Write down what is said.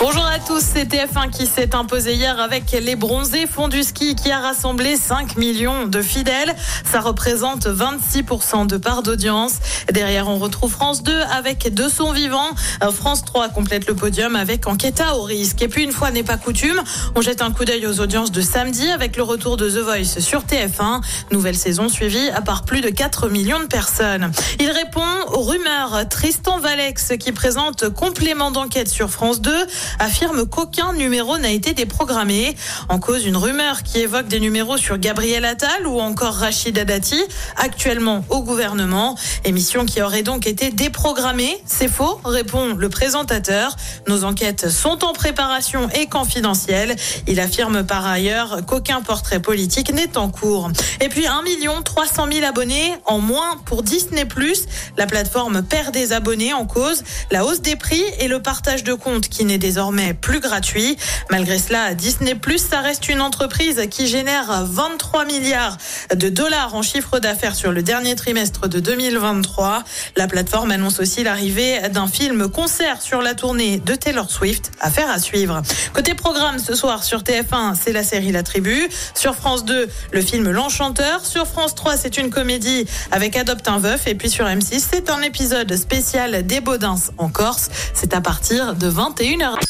Bonjour à tous, c'est TF1 qui s'est imposé hier avec les bronzés fonds du ski qui a rassemblé 5 millions de fidèles. Ça représente 26% de part d'audience. Derrière, on retrouve France 2 avec De son vivant. France 3 complète le podium avec Enquête au risque. Et puis, une fois n'est pas coutume, on jette un coup d'œil aux audiences de samedi avec le retour de The Voice sur TF1. Nouvelle saison suivie par plus de 4 millions de personnes. Il répond aux rumeurs. Tristan Valex, qui présente complément d'enquête sur France 2, affirme qu'aucun numéro n'a été déprogrammé. En cause, une rumeur qui évoque des numéros sur Gabriel Attal ou encore Rachid Dati, actuellement au gouvernement. Émission qui aurait donc été déprogrammée. C'est faux, répond le présentateur. Nos enquêtes sont en préparation et confidentielles. Il affirme par ailleurs qu'aucun portrait politique n'est en cours. Et puis 1 300 000 abonnés en moins pour Disney+. La plateforme perd des abonnés en cause la hausse des prix et le partage de comptes qui n'est désormais désormais plus gratuit. Malgré cela, Disney Plus, ça reste une entreprise qui génère 23 milliards de dollars en chiffre d'affaires sur le dernier trimestre de 2023. La plateforme annonce aussi l'arrivée d'un film concert sur la tournée de Taylor Swift. Affaire à suivre. Côté programme, ce soir sur TF1, c'est la série La Tribu. Sur France 2, le film L'Enchanteur. Sur France 3, c'est une comédie avec Adopte un veuf. Et puis sur M6, c'est un épisode spécial des Baudins en Corse. C'est à partir de 21h.